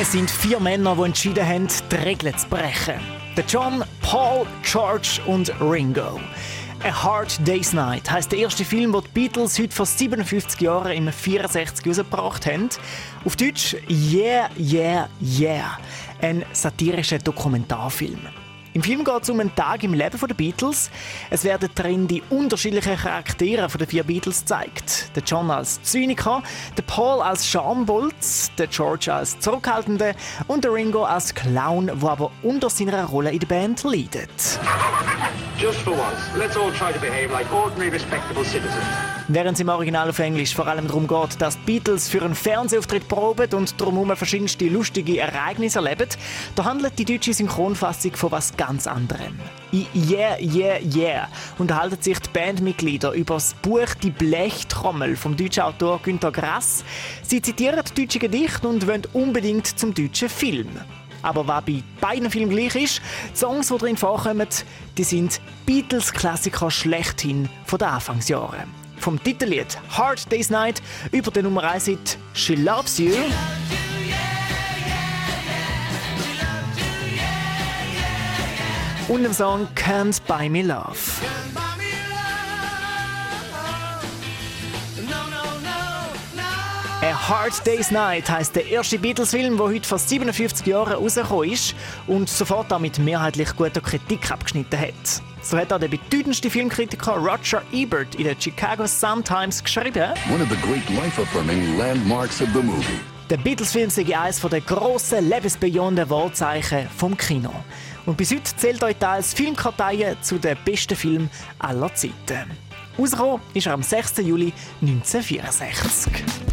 Es sind vier Männer, die entschieden haben, die Regeln zu brechen. Der John, Paul, George und Ringo. A Hard Day's Night heisst der erste Film, den die Beatles heute vor 57 Jahren im 64 herausgebracht haben. Auf Deutsch Yeah, Yeah, Yeah. Ein satirischer Dokumentarfilm. Im Film geht es um einen Tag im Leben der Beatles. Es werden darin die unterschiedlichen Charaktere der vier Beatles gezeigt. Der John als Zyniker, der Paul als Schambolz, der George als Zurückhaltende und der Ringo als Clown, der aber unter seiner Rolle in der Band leidet. Just for once, let's all try to behave like ordinary respectable citizens. Während es im Original auf Englisch vor allem darum geht, dass die Beatles für einen Fernsehauftritt proben und drumherum verschiedenste lustige Ereignisse erleben, da handelt die deutsche Synchronfassung von was ganz anderem. In Yeah, Yeah, Yeah unterhalten sich die Bandmitglieder über das Buch Die Blechtrommel vom deutschen Autor Günter Grass. Sie zitieren deutsche Gedichte und wollen unbedingt zum deutschen Film. Aber was bei beiden Filmen gleich ist, die Songs, die darin vorkommen, die sind Beatles-Klassiker schlechthin von den Anfangsjahren. Vom Titellied Hard Day's Night über den Nummer 1 Hit She Loves You. Und dem Song Can't Buy Me Love. A Hard Day's Night heisst der erste Beatles-Film, der heute vor 57 Jahren rausgekommen ist und sofort damit mehrheitlich guter Kritik abgeschnitten hat. So hat auch der bedeutendste Filmkritiker Roger Ebert in der Chicago Sun-Times geschrieben: One of the great life-affirming landmarks of the movie. Der Beatles-Film sei eines der grossen, lebensbejahenden Wahrzeichen vom Kino. Und bis heute zählt euch da als Filmkartei zu den besten Filmen aller Zeiten. Rausgekommen ist er am 6. Juli 1964.